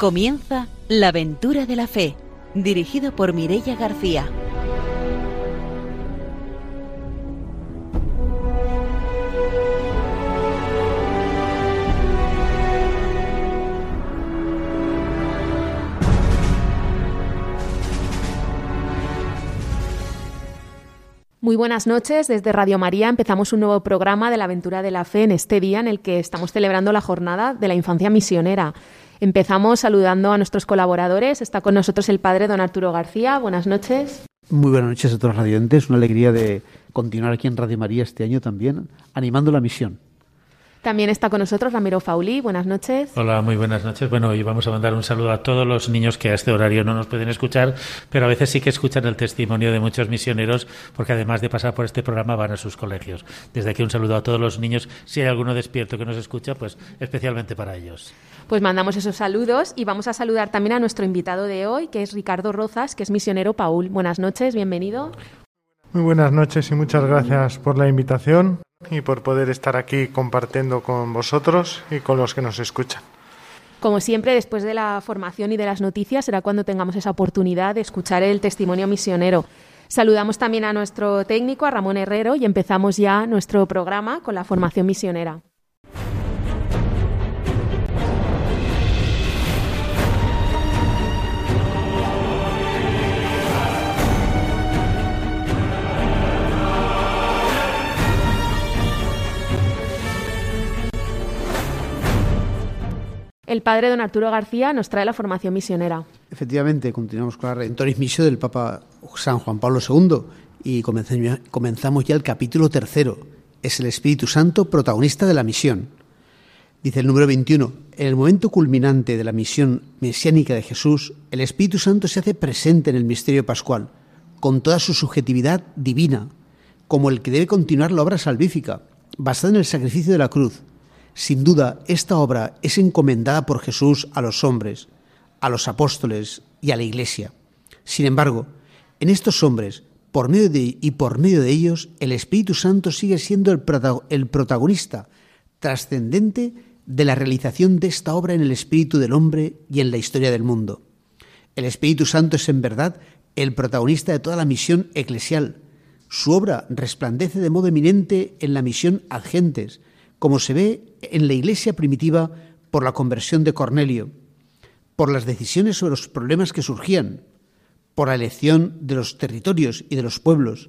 Comienza La aventura de la fe, dirigido por Mirella García. Muy buenas noches. Desde Radio María empezamos un nuevo programa de la aventura de la fe en este día en el que estamos celebrando la jornada de la infancia misionera. Empezamos saludando a nuestros colaboradores. Está con nosotros el padre don Arturo García. Buenas noches. Muy buenas noches a todos los radiantes. Una alegría de continuar aquí en Radio María este año también, animando la misión. También está con nosotros Ramiro Fauli. Buenas noches. Hola, muy buenas noches. Bueno, y vamos a mandar un saludo a todos los niños que a este horario no nos pueden escuchar, pero a veces sí que escuchan el testimonio de muchos misioneros, porque además de pasar por este programa van a sus colegios. Desde aquí un saludo a todos los niños. Si hay alguno despierto que nos escucha, pues especialmente para ellos. Pues mandamos esos saludos y vamos a saludar también a nuestro invitado de hoy, que es Ricardo Rozas, que es misionero Paul. Buenas noches, bienvenido. Muy buenas noches y muchas gracias por la invitación y por poder estar aquí compartiendo con vosotros y con los que nos escuchan. Como siempre, después de la formación y de las noticias, será cuando tengamos esa oportunidad de escuchar el testimonio misionero. Saludamos también a nuestro técnico, a Ramón Herrero, y empezamos ya nuestro programa con la formación misionera. El padre don Arturo García nos trae la formación misionera. Efectivamente, continuamos con la Redentoris Missio del Papa San Juan Pablo II y comenzamos ya el capítulo tercero. Es el Espíritu Santo protagonista de la misión. Dice el número 21, en el momento culminante de la misión mesiánica de Jesús, el Espíritu Santo se hace presente en el misterio pascual, con toda su subjetividad divina, como el que debe continuar la obra salvífica, basada en el sacrificio de la cruz, sin duda, esta obra es encomendada por Jesús a los hombres, a los apóstoles y a la Iglesia. Sin embargo, en estos hombres, por medio de, y por medio de ellos, el Espíritu Santo sigue siendo el, protagonista trascendente de la realización de esta obra en el espíritu del hombre y en la historia del mundo. El Espíritu Santo es en verdad el protagonista de toda la misión eclesial. Su obra resplandece de modo eminente en la misión ad gentes, como se ve en la iglesia primitiva por la conversión de Cornelio, por las decisiones sobre los problemas que surgían, por la elección de los territorios y de los pueblos,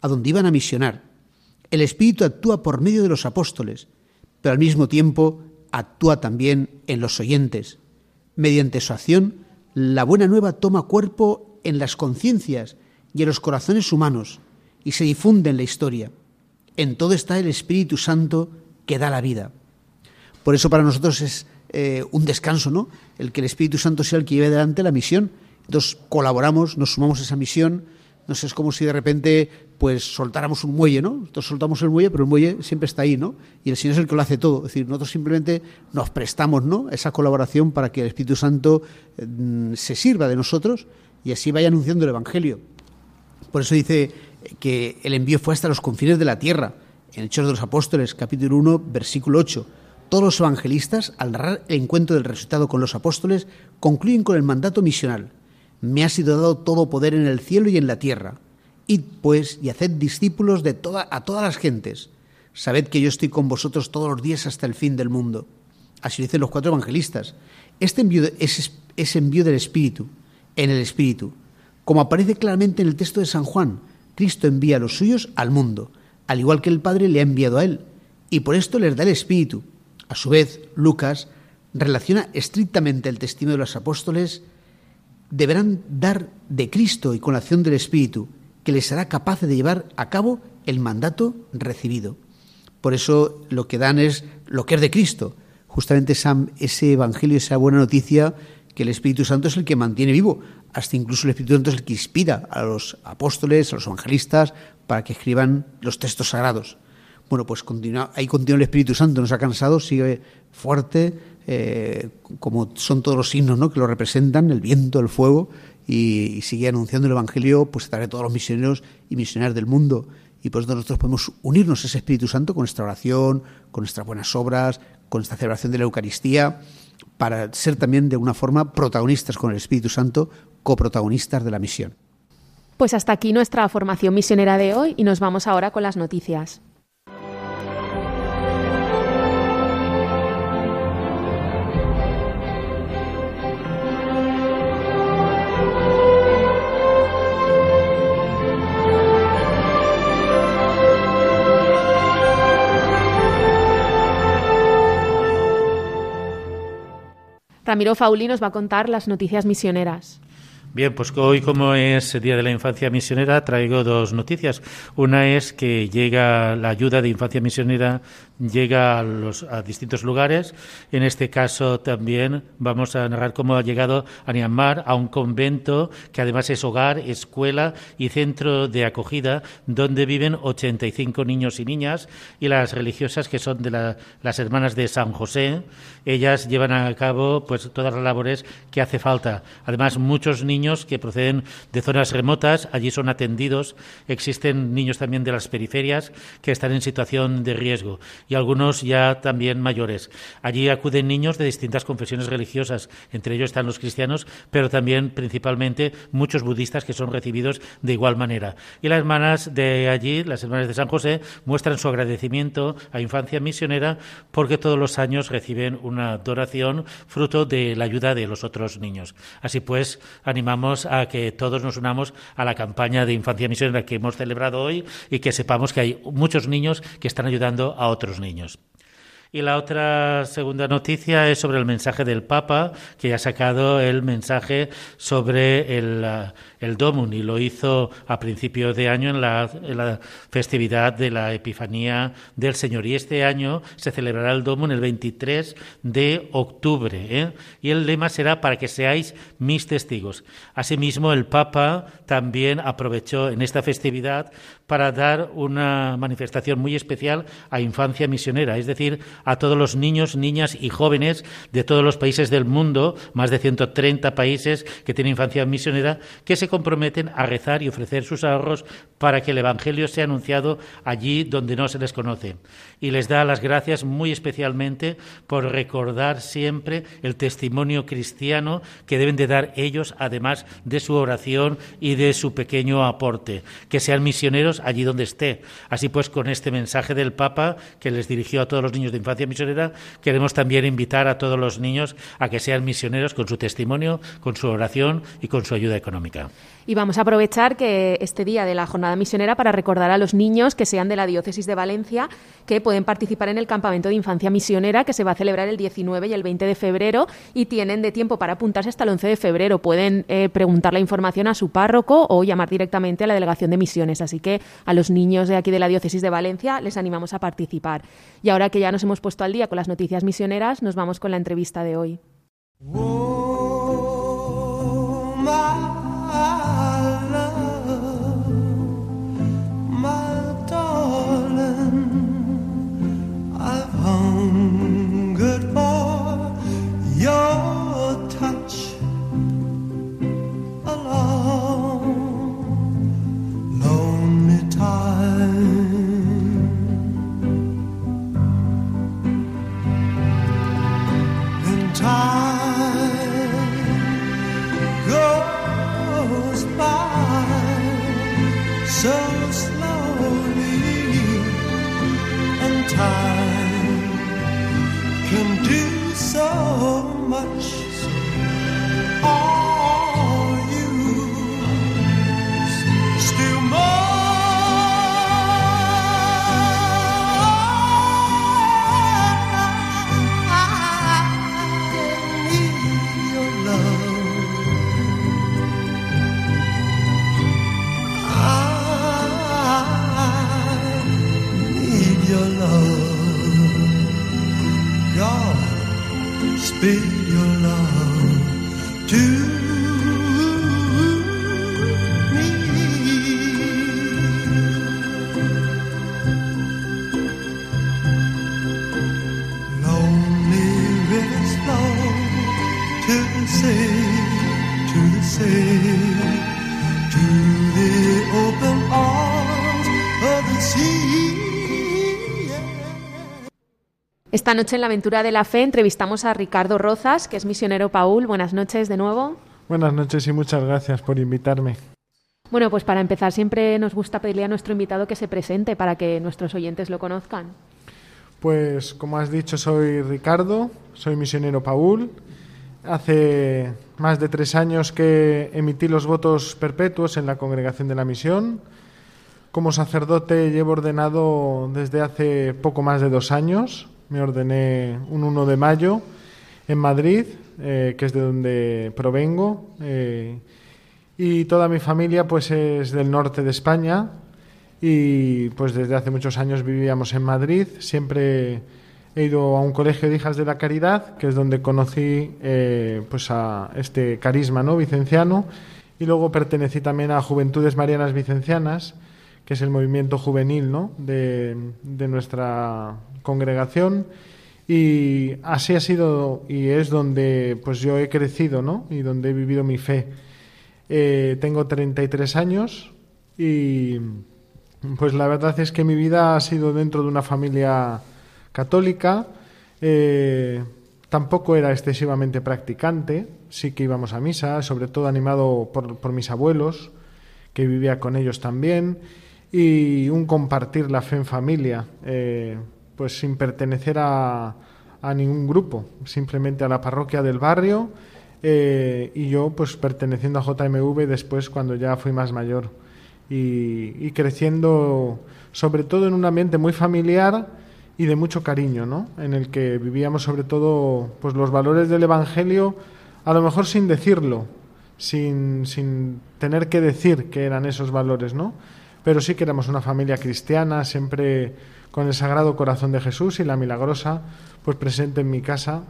a donde iban a misionar. El Espíritu actúa por medio de los apóstoles, pero al mismo tiempo actúa también en los oyentes. Mediante su acción, la buena nueva toma cuerpo en las conciencias y en los corazones humanos y se difunde en la historia. En todo está el Espíritu Santo que da la vida. Por eso para nosotros es eh, un descanso, ¿no? El que el Espíritu Santo sea el que lleve adelante la misión. Entonces colaboramos, nos sumamos a esa misión. No sé, es como si de repente pues soltáramos un muelle, ¿no? Nosotros soltamos el muelle, pero el muelle siempre está ahí, ¿no? Y el Señor es el que lo hace todo. Es decir, nosotros simplemente nos prestamos, ¿no? Esa colaboración para que el Espíritu Santo mm, se sirva de nosotros y así vaya anunciando el Evangelio. Por eso dice que el envío fue hasta los confines de la tierra en Hechos de los Apóstoles, capítulo 1, versículo 8. Todos los evangelistas, al narrar el encuentro del resultado con los apóstoles, concluyen con el mandato misional. Me ha sido dado todo poder en el cielo y en la tierra. Id, pues, y haced discípulos de toda, a todas las gentes. Sabed que yo estoy con vosotros todos los días hasta el fin del mundo. Así lo dicen los cuatro evangelistas. Este envío es, es envío del Espíritu, en el Espíritu. Como aparece claramente en el texto de San Juan, Cristo envía a los suyos al mundo al igual que el Padre le ha enviado a él, y por esto les da el Espíritu. A su vez, Lucas relaciona estrictamente el testimonio de los apóstoles, deberán dar de Cristo y con la acción del Espíritu, que les hará capaz de llevar a cabo el mandato recibido. Por eso lo que dan es lo que es de Cristo, justamente ese Evangelio, esa buena noticia que el Espíritu Santo es el que mantiene vivo, hasta incluso el Espíritu Santo es el que inspira a los apóstoles, a los evangelistas, para que escriban los textos sagrados. Bueno, pues ahí continúa el Espíritu Santo, no se ha cansado, sigue fuerte, eh, como son todos los signos ¿no? que lo representan, el viento, el fuego, y, sigue anunciando el Evangelio pues, a través de todos los misioneros y misioneras del mundo. Y por eso nosotros podemos unirnos a ese Espíritu Santo con nuestra oración, con nuestras buenas obras, con nuestra celebración de la Eucaristía, para ser también de una forma protagonistas con el Espíritu Santo, coprotagonistas de la misión. Pues hasta aquí nuestra formación misionera de hoy y nos vamos ahora con las noticias. Ramiro Fauli nos va a contar las noticias misioneras. Bien, pues hoy como es el Día de la Infancia Misionera traigo dos noticias. Una es que llega la ayuda de Infancia Misionera llega a, los, a distintos lugares. En este caso también vamos a narrar cómo ha llegado a Myanmar a un convento que además es hogar, escuela y centro de acogida donde viven 85 niños y niñas y las religiosas que son de la, las hermanas de San José. Ellas llevan a cabo pues todas las labores que hace falta. Además muchos niños que proceden de zonas remotas, allí son atendidos. Existen niños también de las periferias que están en situación de riesgo y algunos ya también mayores. Allí acuden niños de distintas confesiones religiosas, entre ellos están los cristianos, pero también principalmente muchos budistas que son recibidos de igual manera. Y las hermanas de allí, las hermanas de San José, muestran su agradecimiento a Infancia Misionera porque todos los años reciben una donación fruto de la ayuda de los otros niños. Así pues, animamos a que todos nos unamos a la campaña de infancia misionera que hemos celebrado hoy y que sepamos que hay muchos niños que están ayudando a otros niños. Y la otra segunda noticia es sobre el mensaje del Papa, que ha sacado el mensaje sobre el, el Domun y lo hizo a principio de año en la, la, festividad de la Epifanía del Señor. Y este año se celebrará el Domun el 23 de octubre. ¿eh? Y el lema será para que seáis mis testigos. Asimismo, el Papa también aprovechó en esta festividad para dar una manifestación muy especial a infancia misionera, es decir, a todos los niños, niñas y jóvenes de todos los países del mundo, más de 130 países que tienen infancia misionera, que se comprometen a rezar y ofrecer sus ahorros para que el Evangelio sea anunciado allí donde no se les conoce. Y les da las gracias muy especialmente por recordar siempre el testimonio cristiano que deben de dar ellos, además de su oración y de su pequeño aporte. Que sean misioneros allí donde esté. Así pues, con este mensaje del Papa que les dirigió a todos los niños de infancia misionera, queremos también invitar a todos los niños a que sean misioneros con su testimonio, con su oración y con su ayuda económica. Y vamos a aprovechar que este día de la jornada misionera para recordar a los niños que sean de la diócesis de Valencia que pueden participar en el campamento de infancia misionera que se va a celebrar el 19 y el 20 de febrero y tienen de tiempo para apuntarse hasta el 11 de febrero. Pueden eh, preguntar la información a su párroco o llamar directamente a la delegación de misiones. Así que a los niños de aquí de la diócesis de Valencia les animamos a participar. Y ahora que ya nos hemos puesto al día con las noticias misioneras, nos vamos con la entrevista de hoy. time goes by so slowly, and time can do so much. All be your love to Esta noche en la aventura de la fe entrevistamos a Ricardo Rozas, que es misionero Paul. Buenas noches de nuevo. Buenas noches y muchas gracias por invitarme. Bueno, pues para empezar siempre nos gusta pedirle a nuestro invitado que se presente para que nuestros oyentes lo conozcan. Pues como has dicho, soy Ricardo, soy misionero Paul. Hace más de tres años que emití los votos perpetuos en la congregación de la misión. Como sacerdote llevo ordenado desde hace poco más de dos años me ordené un 1 de mayo en Madrid, eh, que es de donde provengo, eh, y toda mi familia pues es del norte de España y pues desde hace muchos años vivíamos en Madrid. Siempre he ido a un colegio de hijas de la caridad, que es donde conocí eh, pues a este carisma no vicenciano, y luego pertenecí también a Juventudes Marianas Vicencianas, que es el movimiento juvenil ¿no? de, de nuestra congregación y así ha sido y es donde pues yo he crecido ¿no? y donde he vivido mi fe. Eh, tengo 33 años y pues la verdad es que mi vida ha sido dentro de una familia católica. Eh, tampoco era excesivamente practicante, sí que íbamos a misa, sobre todo animado por, mis abuelos, que vivía con ellos también, y un compartir la fe en familia. Eh, pues sin pertenecer a, a ningún grupo, simplemente a la parroquia del barrio eh, y yo pues perteneciendo a JMV después cuando ya fui más mayor y, creciendo sobre todo en un ambiente muy familiar y de mucho cariño, ¿no? En el que vivíamos sobre todo pues los valores del Evangelio, a lo mejor sin decirlo, sin, sin tener que decir que eran esos valores, ¿no? Pero sí que éramos una familia cristiana, siempre con el Sagrado Corazón de Jesús y la Milagrosa, pues presente en mi casa.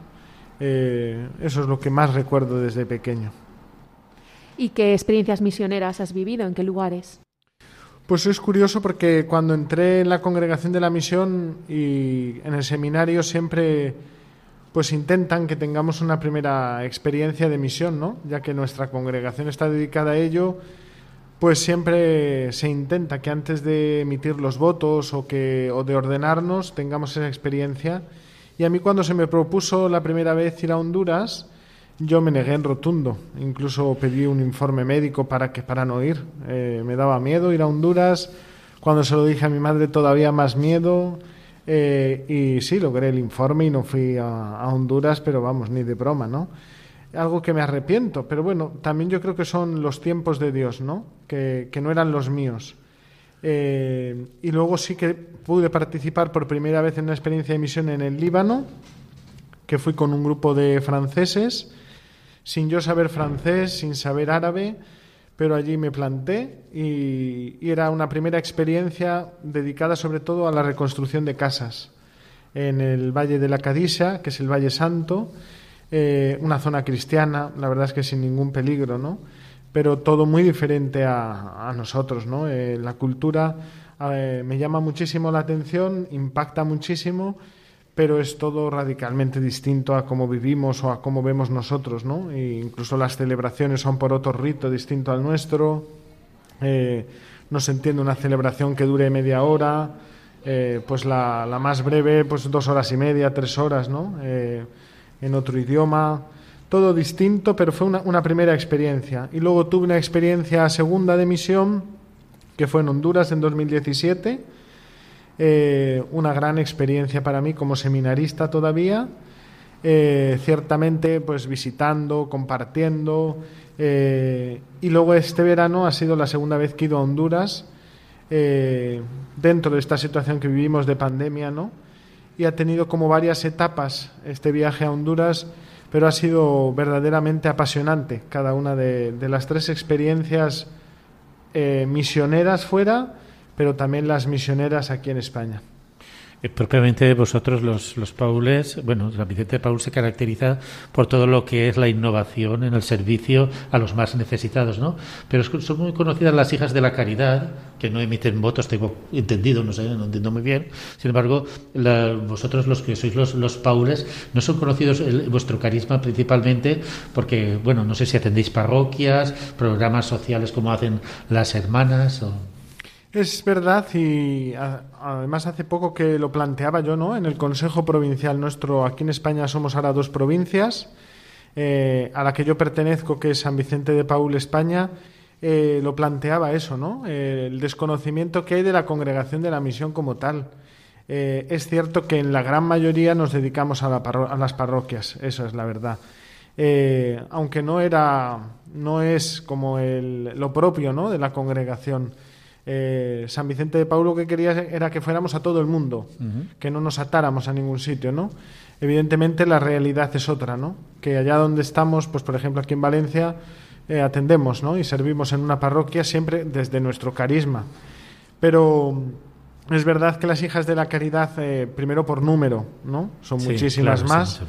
Eh, eso es lo que más recuerdo desde pequeño. ¿Y qué experiencias misioneras has vivido? ¿En qué lugares? Pues es curioso porque cuando entré en la congregación de la misión y en el seminario siempre pues intentan que tengamos una primera experiencia de misión, ¿no? Ya que nuestra congregación está dedicada a ello pues siempre se intenta que antes de emitir los votos o, que, o de ordenarnos tengamos esa experiencia. Y a mí cuando se me propuso la primera vez ir a Honduras, yo me negué en rotundo. Incluso pedí un informe médico para, que, para no ir. Eh, me daba miedo ir a Honduras. Cuando se lo dije a mi madre todavía más miedo. Eh, y sí, logré el informe y no fui a, a Honduras, pero vamos, ni de broma, ¿no? Algo que me arrepiento, pero bueno, también yo creo que son los tiempos de Dios, ¿no? Que, no eran los míos. Eh, y luego sí que pude participar por primera vez en una experiencia de misión en el Líbano, que fui con un grupo de franceses, sin yo saber francés, sin saber árabe, pero allí me planté y, y era una primera experiencia dedicada sobre todo a la reconstrucción de casas en el Valle de la Cadisa, que es el Valle Santo, eh, una zona cristiana, la verdad es que sin ningún peligro, ¿no? Pero todo muy diferente a, nosotros, ¿no? Eh, la cultura me llama muchísimo la atención, impacta muchísimo, pero es todo radicalmente distinto a cómo vivimos o a cómo vemos nosotros, ¿no? E incluso las celebraciones son por otro rito distinto al nuestro. Eh, no se entiende una celebración que dure media hora, pues la, la, más breve, pues dos horas y media, tres horas, ¿no? En otro idioma, todo distinto, pero fue una, primera experiencia. Y luego tuve una experiencia segunda de misión, que fue en Honduras en 2017, eh, una gran experiencia para mí como seminarista todavía, eh, ciertamente pues visitando, compartiendo, eh, y luego este verano ha sido la segunda vez que he ido a Honduras, dentro de esta situación que vivimos de pandemia, ¿no? Y ha tenido como varias etapas este viaje a Honduras, pero ha sido verdaderamente apasionante cada una de, las tres experiencias eh, misioneras fuera, pero también las misioneras aquí en España. Eh, propiamente vosotros los, los Paules, bueno, la Vicente Paul se caracteriza por todo lo que es la innovación en el servicio a los más necesitados, ¿no? Pero son muy conocidas las hijas de la caridad, que no emiten votos, tengo entendido, no sé, no entiendo muy bien. Sin embargo, vosotros los que sois los, los Paules, no son conocidos vuestro carisma principalmente porque, bueno, no sé si atendéis parroquias, programas sociales como hacen las hermanas o... Es verdad y además hace poco que lo planteaba yo, ¿no? En el Consejo Provincial nuestro, aquí en España somos ahora dos provincias, eh, a la que yo pertenezco, que es San Vicente de Paul, España, eh, lo planteaba eso, ¿no? Eh, el desconocimiento que hay de la congregación de la misión como tal. es cierto que en la gran mayoría nos dedicamos a, a las parroquias, eso es la verdad. aunque no era, no es como el, lo propio, ¿no? De la congregación. Eh, San Vicente de Paulo que quería era que fuéramos a todo el mundo, que no nos atáramos a ningún sitio, ¿no? Evidentemente la realidad es otra, ¿no? Que allá donde estamos, pues por ejemplo aquí en Valencia, eh, atendemos, ¿no? Y servimos en una parroquia siempre desde nuestro carisma. Pero es verdad que las hijas de la caridad, eh, primero por número, ¿no? Son muchísimas más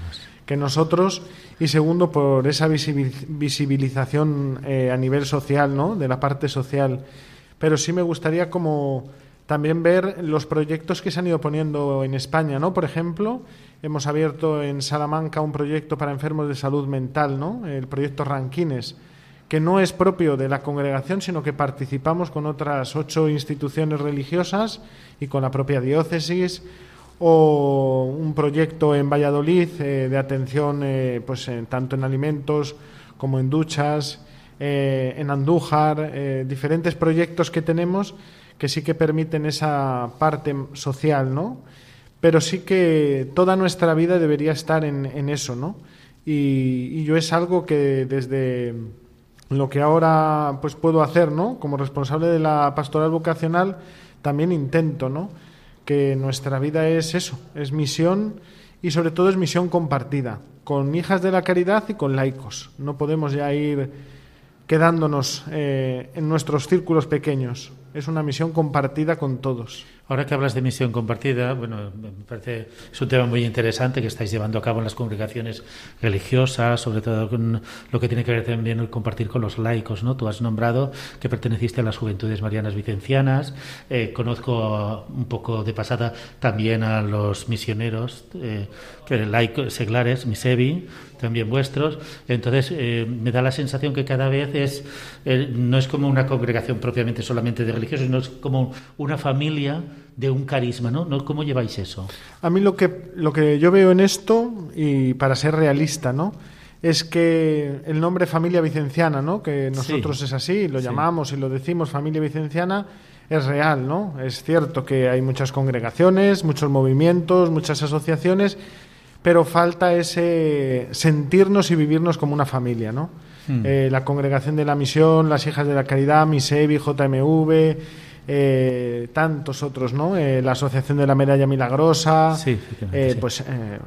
que nosotros y segundo por esa visibilización a nivel social, ¿no? De la parte social pero sí me gustaría como también ver los proyectos que se han ido poniendo en España, ¿no? Por ejemplo, hemos abierto en Salamanca un proyecto para enfermos de salud mental, ¿no? El proyecto Ranquines, que no es propio de la congregación, sino que participamos con otras ocho instituciones religiosas y con la propia diócesis, o un proyecto en Valladolid eh, de atención, eh, pues tanto en alimentos como en duchas eh, en Andújar, eh, diferentes proyectos que tenemos que sí que permiten esa parte social, ¿no? Pero sí que toda nuestra vida debería estar en, eso, ¿no? Y, yo es algo que desde lo que ahora pues puedo hacer, ¿no? Como responsable de la pastoral vocacional, también intento, ¿no? Que nuestra vida es eso, es misión y sobre todo es misión compartida, con hijas de la caridad y con laicos. No podemos ya ir quedándonos eh, en nuestros círculos pequeños. Es una misión compartida con todos. Ahora que hablas de misión compartida, bueno, me parece es un tema muy interesante que estáis llevando a cabo en las congregaciones religiosas, sobre todo con lo que tiene que ver también el compartir con los laicos, ¿no? Tú has nombrado que perteneciste a las Juventudes Marianas Vicencianas, eh, conozco un poco de pasada también a los misioneros, eh, laicos, seglares, misevi, también vuestros. Entonces, eh, me da la sensación que cada vez es, no es como una congregación propiamente solamente de religiosos, sino es como una familia de un carisma, ¿no? ¿Cómo lleváis eso? A mí lo que, lo que yo veo en esto, y para ser realista, ¿no? es que el nombre familia vicenciana, ¿no? que nosotros es así, lo llamamos y lo decimos familia vicenciana, es real, ¿no? Es cierto que hay muchas congregaciones, muchos movimientos, muchas asociaciones, pero falta ese sentirnos y vivirnos como una familia, ¿no? Hmm. Eh, la congregación de la misión, las hijas de la caridad, MISEVI, JMV, eh, tantos otros, ¿no? Eh, la Asociación de la Medalla Milagrosa, eh, pues,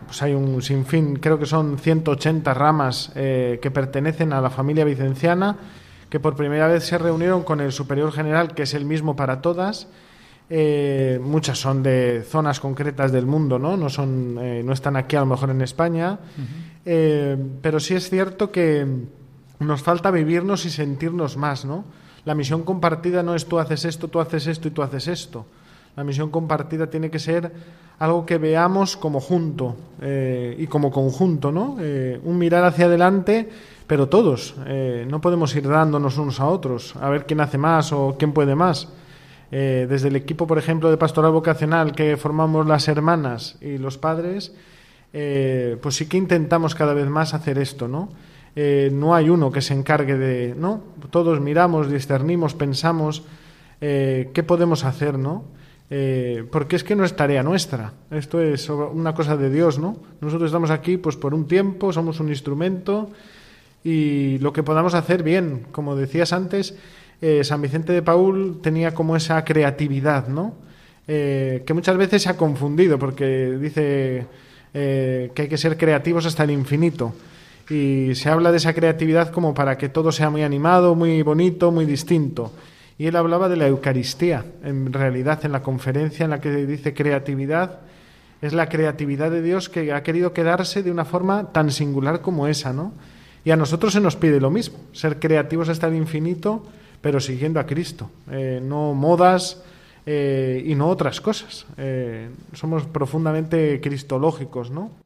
pues, hay un sinfín, creo que son 180 ramas que pertenecen a la familia vicenciana, que por primera vez se reunieron con el superior general, que es el mismo para todas. Muchas son de zonas concretas del mundo, ¿no? No, son, no están aquí a lo mejor en España, pero sí es cierto que nos falta vivirnos y sentirnos más, ¿no? La misión compartida no es tú haces esto, tú haces esto y tú haces esto. La misión compartida tiene que ser algo que veamos como junto eh, y como conjunto, ¿no? Eh, un mirar hacia adelante, pero todos. Eh, no podemos ir dándonos unos a otros, a ver quién hace más o quién puede más. Desde el equipo, por ejemplo, de pastoral vocacional que formamos las hermanas y los padres, pues sí que intentamos cada vez más hacer esto, ¿no? Eh, no hay uno que se encargue de, ¿no? Todos miramos, discernimos, pensamos eh, qué podemos hacer, ¿no? Eh, porque es que no es tarea nuestra, esto es una cosa de Dios, ¿no? Nosotros estamos aquí pues por un tiempo, somos un instrumento y lo que podamos hacer bien, como decías antes, San Vicente de Paul tenía como esa creatividad, ¿no? que muchas veces se ha confundido porque dice que hay que ser creativos hasta el infinito y se habla de esa creatividad como para que todo sea muy animado, muy bonito, muy distinto. Y él hablaba de la Eucaristía, en realidad en la conferencia en la que dice creatividad, es la creatividad de Dios que ha querido quedarse de una forma tan singular como esa, ¿no? Y a nosotros se nos pide lo mismo, ser creativos hasta el infinito, pero siguiendo a Cristo, eh, no modas eh, y no otras cosas. Eh, somos profundamente cristológicos, ¿no?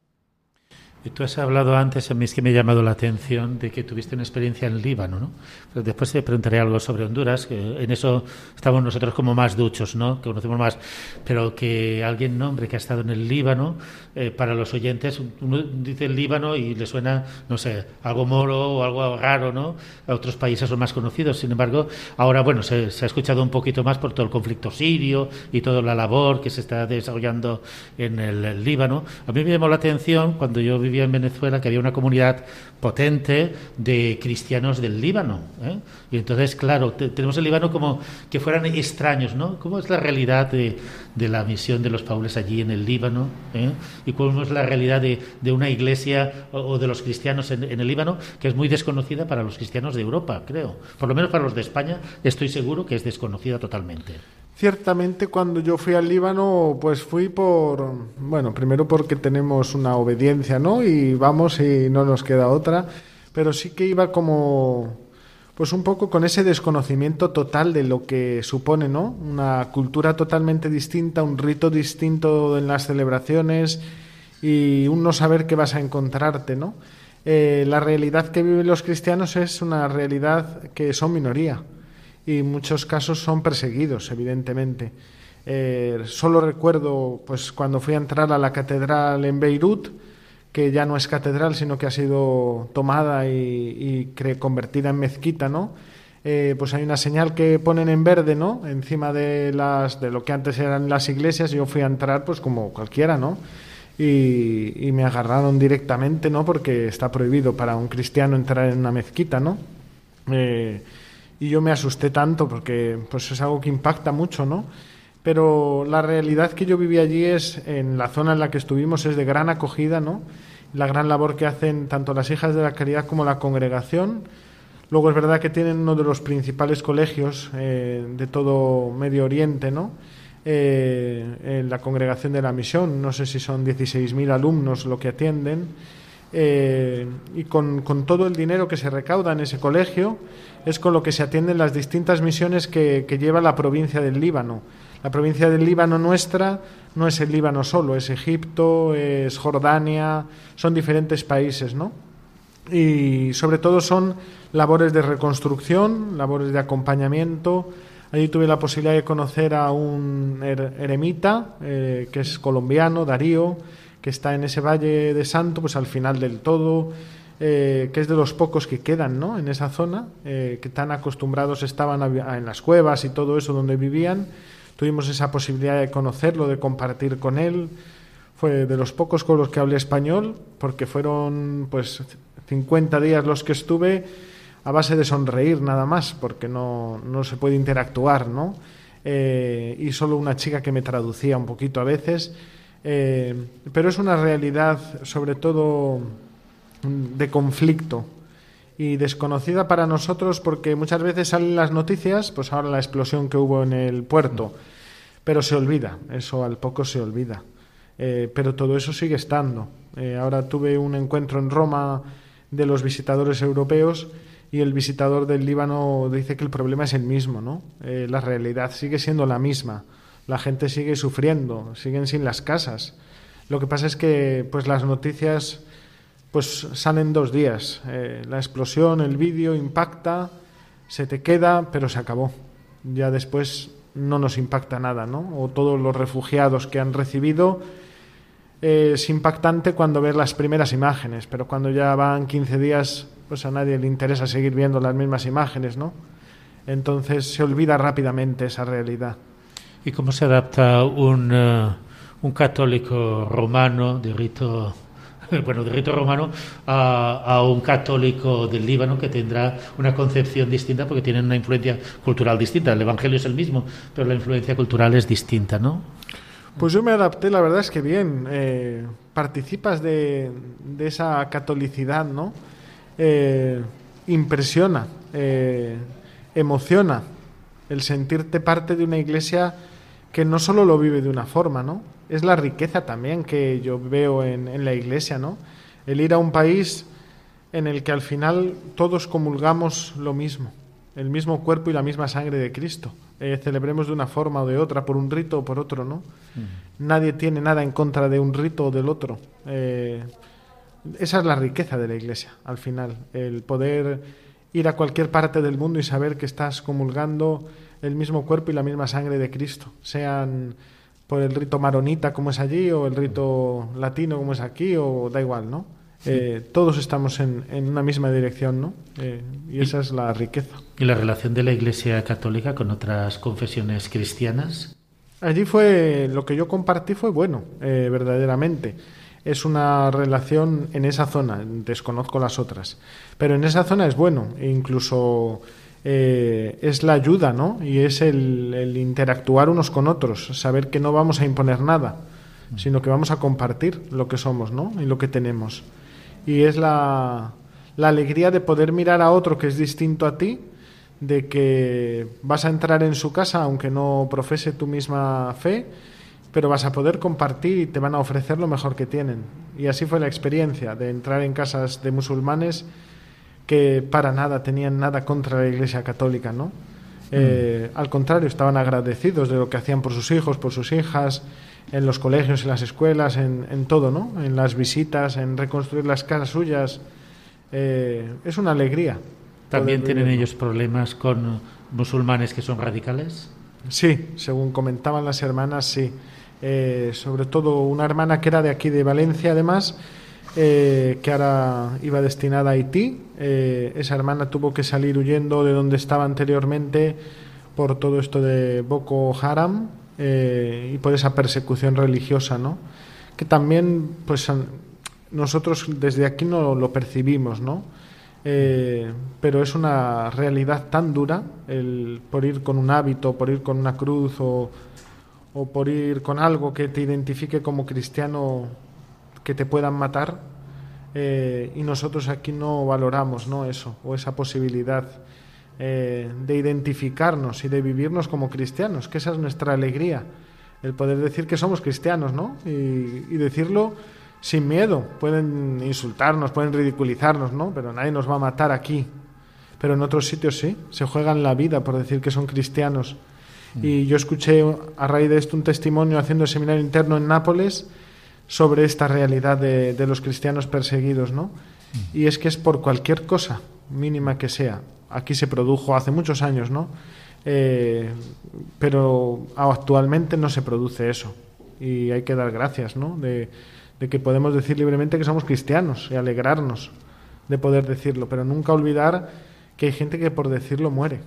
Y tú has hablado antes, a mí es que me ha llamado la atención de que tuviste una experiencia en Líbano, ¿no? Pero después te preguntaré algo sobre Honduras, que en eso estamos nosotros como más duchos, ¿no? Que conocemos más. Pero que alguien nombre que ha estado en el Líbano, eh, para los oyentes, uno dice Líbano y le suena, no sé, algo moro o algo raro, ¿no? A otros países son más conocidos. Sin embargo, ahora, bueno, se, se ha escuchado un poquito más por todo el conflicto sirio y toda la labor que se está desarrollando en el, el Líbano. A mí me llamó la atención cuando yo vivía en Venezuela que había una comunidad potente de cristianos del Líbano. ¿eh? Y entonces, claro, te, tenemos el Líbano como que fueran extraños, ¿no? ¿Cómo es la realidad de, la misión de los paules allí en el Líbano? ¿eh? ¿Y cómo es la realidad de, una iglesia o, de los cristianos en el Líbano, que es muy desconocida para los cristianos de Europa, creo? Por lo menos para los de España, estoy seguro que es desconocida totalmente. Ciertamente cuando yo fui al Líbano, pues fui por, bueno, primero porque tenemos una obediencia, ¿no? Y vamos y no nos queda otra, pero sí que iba como, pues un poco con ese desconocimiento total de lo que supone, ¿no? Una cultura totalmente distinta, un rito distinto en las celebraciones y un no saber qué vas a encontrarte, ¿no? Eh, la realidad que viven los cristianos es una realidad que son minoría y muchos casos son perseguidos, evidentemente. Eh, solo recuerdo pues cuando fui a entrar a la catedral en Beirut, que ya no es catedral, sino que ha sido tomada y, y convertida en mezquita, ¿no? Eh, pues hay una señal que ponen en verde, ¿no? Encima de las de lo que antes eran las iglesias. Yo fui a entrar, pues como cualquiera, ¿no? Y, y me agarraron directamente, ¿no? Porque está prohibido para un cristiano entrar en una mezquita, ¿no? Eh, y yo me asusté tanto porque pues es algo que impacta mucho, ¿no? Pero la realidad que yo viví allí es, en la zona en la que estuvimos, es de gran acogida, ¿no? La gran labor que hacen tanto las hijas de la caridad como la congregación. Luego es verdad que tienen uno de los principales colegios eh, de todo Medio Oriente, ¿no? Eh, en la congregación de la misión, no sé si son 16.000 alumnos lo que atienden. Eh, y con, con, todo el dinero que se recauda en ese colegio es con lo que se atienden las distintas misiones que, lleva la provincia del Líbano. La provincia del Líbano nuestra no es el Líbano solo, es Egipto, es Jordania, son diferentes países, ¿no? Y sobre todo son labores de reconstrucción, labores de acompañamiento. Allí tuve la posibilidad de conocer a un eremita eh, que es colombiano, Darío, que está en ese Valle de Santo, pues al final del todo, eh, que es de los pocos que quedan ¿no? en esa zona, eh, que tan acostumbrados estaban a, en las cuevas y todo eso donde vivían. Tuvimos esa posibilidad de conocerlo, de compartir con él. Fue de los pocos con los que hablé español, porque fueron pues 50 días los que estuve a base de sonreír nada más, porque no, no se puede interactuar, ¿no? Eh, y solo una chica que me traducía un poquito a veces. Pero es una realidad sobre todo de conflicto y desconocida para nosotros porque muchas veces salen las noticias, pues ahora la explosión que hubo en el puerto, pero se olvida, eso al poco se olvida. Eh, pero todo eso sigue estando. Eh, ahora tuve un encuentro en Roma de los visitadores europeos y el visitador del Líbano dice que el problema es el mismo, ¿no? Eh, la realidad sigue siendo la misma la gente sigue sufriendo, siguen sin las casas. Lo que pasa es que pues las noticias pues salen dos días. Eh, la explosión, el vídeo impacta, se te queda, pero se acabó. Ya después no nos impacta nada, ¿no? O todos los refugiados que han recibido eh, es impactante cuando ves las primeras imágenes, pero cuando ya van 15 días, pues a nadie le interesa seguir viendo las mismas imágenes, ¿no? Entonces se olvida rápidamente esa realidad. ¿Y cómo se adapta un, uh, un católico romano de rito, bueno, de rito romano a, a, un católico del Líbano que tendrá una concepción distinta porque tienen una influencia cultural distinta? El Evangelio es el mismo, pero la influencia cultural es distinta, ¿no? Pues yo me adapté, la verdad es que bien. Eh, participas de, de, esa catolicidad, ¿no? Eh, impresiona, eh, emociona el sentirte parte de una iglesia que no solo lo vive de una forma, ¿no? Es la riqueza también que yo veo en, en, la iglesia, ¿no? El ir a un país en el que al final todos comulgamos lo mismo, el mismo cuerpo y la misma sangre de Cristo. Eh, celebremos de una forma o de otra, por un rito o por otro, ¿no? Nadie tiene nada en contra de un rito o del otro. Eh, esa es la riqueza de la Iglesia, al final, el poder ir a cualquier parte del mundo y saber que estás comulgando el mismo cuerpo y la misma sangre de Cristo, sean por el rito maronita como es allí o el rito latino como es aquí o da igual, ¿no? Eh, todos estamos en, una misma dirección, ¿no? Eh, y esa es la riqueza. ¿Y la relación de la Iglesia Católica con otras confesiones cristianas? Allí fue, lo que yo compartí fue bueno, eh, verdaderamente. Es una relación en esa zona, desconozco las otras, pero en esa zona es bueno, e incluso es la ayuda, ¿no? Y es el, el interactuar unos con otros, saber que no vamos a imponer nada, sino que vamos a compartir lo que somos, ¿no? Y lo que tenemos y es la, alegría de poder mirar a otro que es distinto a ti, de que vas a entrar en su casa aunque no profese tu misma fe, pero vas a poder compartir y te van a ofrecer lo mejor que tienen. Y así fue la experiencia de entrar en casas de musulmanes que para nada tenían nada contra la Iglesia Católica, ¿no? Mm. Eh, al contrario, estaban agradecidos de lo que hacían por sus hijos, por sus hijas, en los colegios, en las escuelas, en, en todo, ¿no? En las visitas, en reconstruir las casas suyas. Eh, es una alegría. ¿También tienen ellos problemas con musulmanes que son radicales? Sí, según comentaban las hermanas, sí. Eh, sobre todo una hermana que era de aquí, de Valencia, además, eh, que ahora iba destinada a Haití. esa hermana tuvo que salir huyendo de donde estaba anteriormente por todo esto de Boko Haram, eh, y por esa persecución religiosa, ¿no? Que también, pues, nosotros desde aquí no lo percibimos, ¿no? Eh, pero es una realidad tan dura el por ir con un hábito, por ir con una cruz o por ir con algo que te identifique como cristiano que te puedan matar eh, y nosotros aquí no valoramos ¿no? eso o esa posibilidad eh, de identificarnos y de vivirnos como cristianos, que esa es nuestra alegría, el poder decir que somos cristianos, ¿no? Y, decirlo sin miedo. Pueden insultarnos, pueden ridiculizarnos, ¿no? Pero nadie nos va a matar aquí. Pero en otros sitios sí, se juegan la vida por decir que son cristianos. Mm. Y yo escuché a raíz de esto un testimonio haciendo el seminario interno en Nápoles sobre esta realidad de, de los cristianos perseguidos, ¿no? Y es que es por cualquier cosa mínima que sea aquí se produjo hace muchos años, ¿no? Eh, pero actualmente no se produce eso y hay que dar gracias, ¿no? De, que podemos decir libremente que somos cristianos y alegrarnos de poder decirlo, pero nunca olvidar que hay gente que por decirlo muere.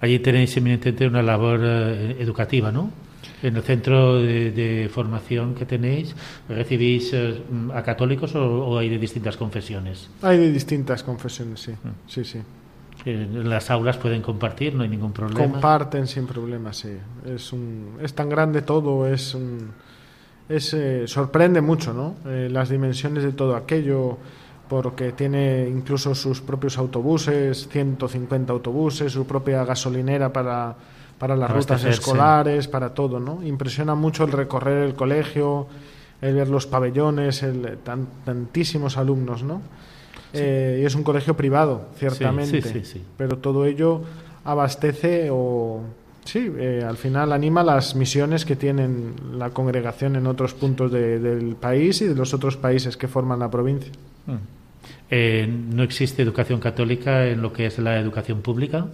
Allí tenéis eminentemente una labor eh, educativa, ¿no? En el centro de, formación que tenéis, ¿recibís eh, a católicos o, hay de distintas confesiones? Hay de distintas confesiones, sí. Mm. Sí, sí. En las aulas pueden compartir, no hay ningún problema. Comparten sin problema, sí. Es, un, es tan grande todo, es, es eh, sorprende mucho, ¿no? Eh, las dimensiones de todo aquello, porque tiene incluso sus propios autobuses, 150 autobuses, su propia gasolinera para para las rutas escolares, para todo, ¿no? Impresiona mucho el recorrer el colegio, el ver los pabellones, el, tantísimos alumnos, ¿no? Eh, y es un colegio privado, ciertamente, pero todo ello abastece o sí, eh, al final anima las misiones que tienen la congregación en otros puntos del país y de los otros países que forman la provincia. Mm. Eh, ¿No existe educación católica en lo que es la educación pública?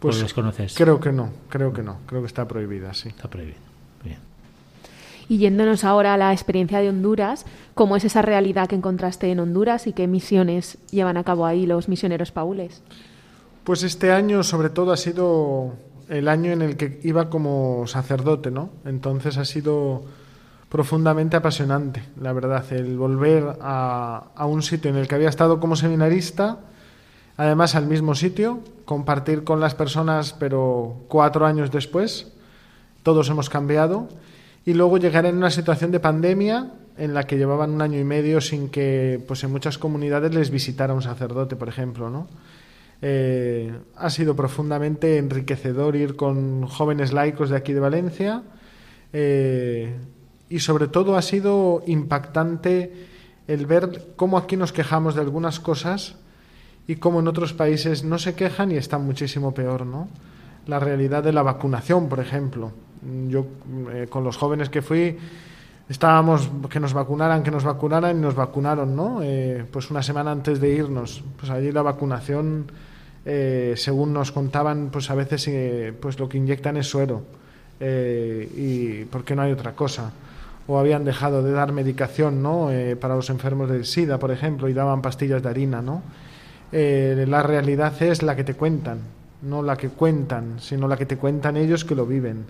Pues los conoces? Creo que no, creo que no, creo que está prohibida, sí. Está prohibida. Bien. Y yéndonos ahora a la experiencia de Honduras, ¿cómo es esa realidad que encontraste en Honduras y qué misiones llevan a cabo ahí los misioneros paules? Pues este año sobre todo ha sido el año en el que iba como sacerdote, ¿no? Entonces ha sido profundamente apasionante, la verdad, el volver a, a un sitio en el que había estado como seminarista además al mismo sitio, compartir con las personas, pero cuatro años después, todos hemos cambiado, y luego llegar en una situación de pandemia en la que llevaban un año y medio sin que pues en muchas comunidades les visitara un sacerdote, por ejemplo, ¿no? Eh, ha sido profundamente enriquecedor ir con jóvenes laicos de aquí de Valencia eh, y sobre todo ha sido impactante el ver cómo aquí nos quejamos de algunas cosas y como en otros países no se quejan y está muchísimo peor, ¿no? La realidad de la vacunación, por ejemplo. Yo, eh, con los jóvenes que fui, estábamos que nos vacunaran, que nos vacunaran y nos vacunaron, ¿no? Eh, pues una semana antes de irnos, pues allí la vacunación, eh, según nos contaban, pues a veces eh, pues lo que inyectan es suero y porque no hay otra cosa. O habían dejado de dar medicación, ¿no? para los enfermos de SIDA, por ejemplo, y daban pastillas de harina, ¿no? La realidad es la que te cuentan, no la que cuentan, sino la que te cuentan ellos que lo viven.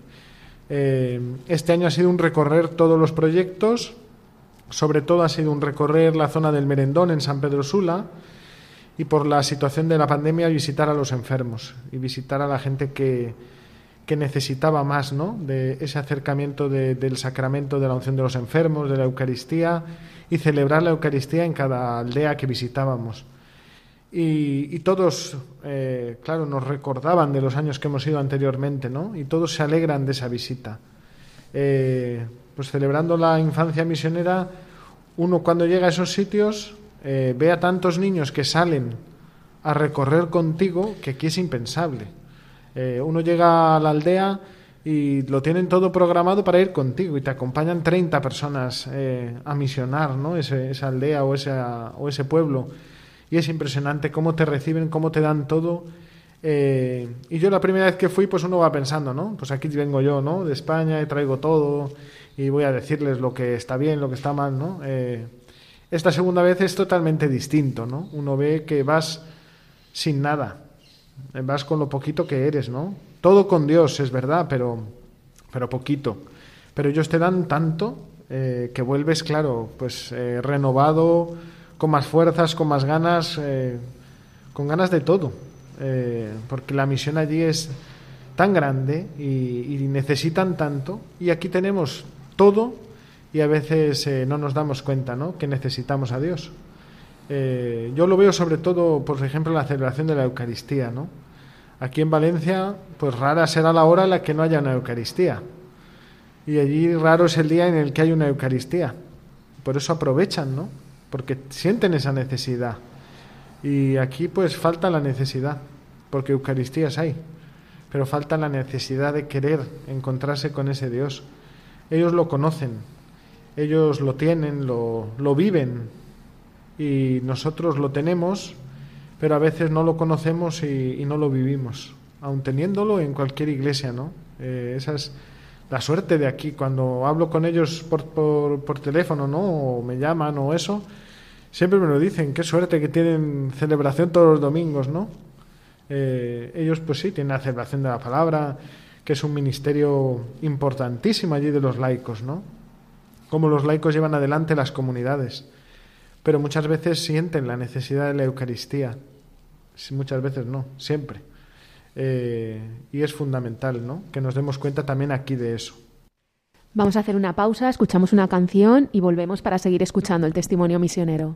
Eh, este año ha sido un recorrer todos los proyectos, sobre todo ha sido un recorrer la zona del Merendón en San Pedro Sula y por la situación de la pandemia visitar a los enfermos y visitar a la gente que, que necesitaba más ¿no? de ese acercamiento del sacramento de la unción de los enfermos, de la Eucaristía y celebrar la Eucaristía en cada aldea que visitábamos. Y, todos, eh, claro, nos recordaban de los años que hemos ido anteriormente, ¿no? Y todos se alegran de esa visita. Eh, pues celebrando la infancia misionera, uno cuando llega a esos sitios eh, ve a tantos niños que salen a recorrer contigo que aquí es impensable. uno llega a la aldea y lo tienen todo programado para ir contigo y te acompañan 30 personas a misionar ¿no? esa aldea o, o ese pueblo y es impresionante cómo te reciben, cómo te dan todo. Eh, y yo la primera vez que fui, pues uno va pensando, ¿no? Pues aquí vengo yo, ¿no? De España y traigo todo y voy a decirles lo que está bien, lo que está mal, ¿no? Eh, esta segunda vez es totalmente distinto, ¿no? Uno ve que vas sin nada, vas con lo poquito que eres, ¿no? Todo con Dios, es verdad, pero, pero poquito. Pero ellos te dan tanto eh, que vuelves, claro, pues renovado, con más fuerzas, con más ganas, eh, con ganas de todo, eh, porque la misión allí es tan grande y, necesitan tanto, y aquí tenemos todo y a veces eh, no nos damos cuenta ¿no? que necesitamos a Dios. yo lo veo sobre todo, por ejemplo, en la celebración de la Eucaristía. ¿no? Aquí en Valencia, pues rara será la hora en la que no haya una Eucaristía. Y allí raro es el día en el que hay una Eucaristía. Por eso aprovechan, ¿no? Porque sienten esa necesidad. Y aquí pues falta la necesidad, porque Eucaristías hay, pero falta la necesidad de querer encontrarse con ese Dios. Ellos lo conocen, ellos lo tienen, lo, lo viven, y nosotros lo tenemos, pero a veces no lo conocemos y, no lo vivimos, aun teniéndolo en cualquier iglesia, ¿no? Eh, esa es la suerte de aquí, cuando hablo con ellos por, por, por teléfono, ¿no? O me llaman o eso, Siempre me lo dicen, qué suerte que tienen celebración todos los domingos, ¿no? Eh, ellos pues sí, tienen la celebración de la palabra, que es un ministerio importantísimo allí de los laicos, ¿no? Cómo los laicos llevan adelante las comunidades. Pero muchas veces sienten la necesidad de la Eucaristía. Muchas veces no, siempre. Eh, y es fundamental, ¿no? Que nos demos cuenta también aquí de eso. Vamos a hacer una pausa, escuchamos una canción y volvemos para seguir escuchando el testimonio misionero.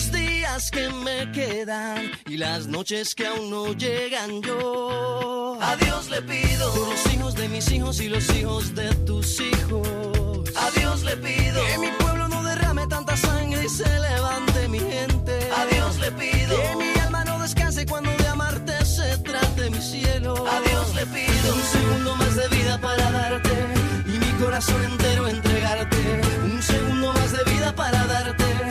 días que me quedan y las noches que aún no llegan yo. A Dios le pido por los hijos de mis hijos y los hijos de tus hijos. A Dios le pido que mi pueblo no derrame tanta sangre y se levante mi gente. A Dios le pido que mi alma no descanse cuando de amarte se trate mi cielo. A Dios le pido un segundo más de vida para darte y mi corazón entero entregarte. Un segundo más de vida para darte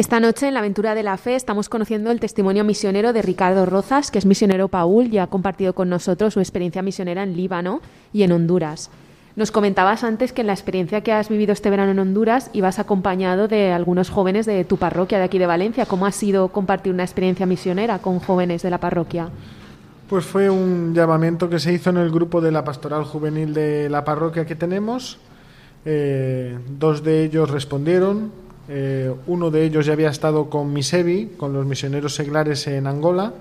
Esta noche en la aventura de la fe estamos conociendo el testimonio misionero de Ricardo Rozas, que es misionero Paul y ha compartido con nosotros su experiencia misionera en Líbano y en Honduras. Nos comentabas antes que en la experiencia que has vivido este verano en Honduras ibas acompañado de algunos jóvenes de tu parroquia de aquí de Valencia. ¿Cómo ha sido compartir una experiencia misionera con jóvenes de la parroquia? Pues fue un llamamiento que se hizo en el grupo de la pastoral juvenil de la parroquia que tenemos. Eh, dos de ellos respondieron. Eh, uno de ellos ya había estado con Misevi, con los misioneros seglares en Angola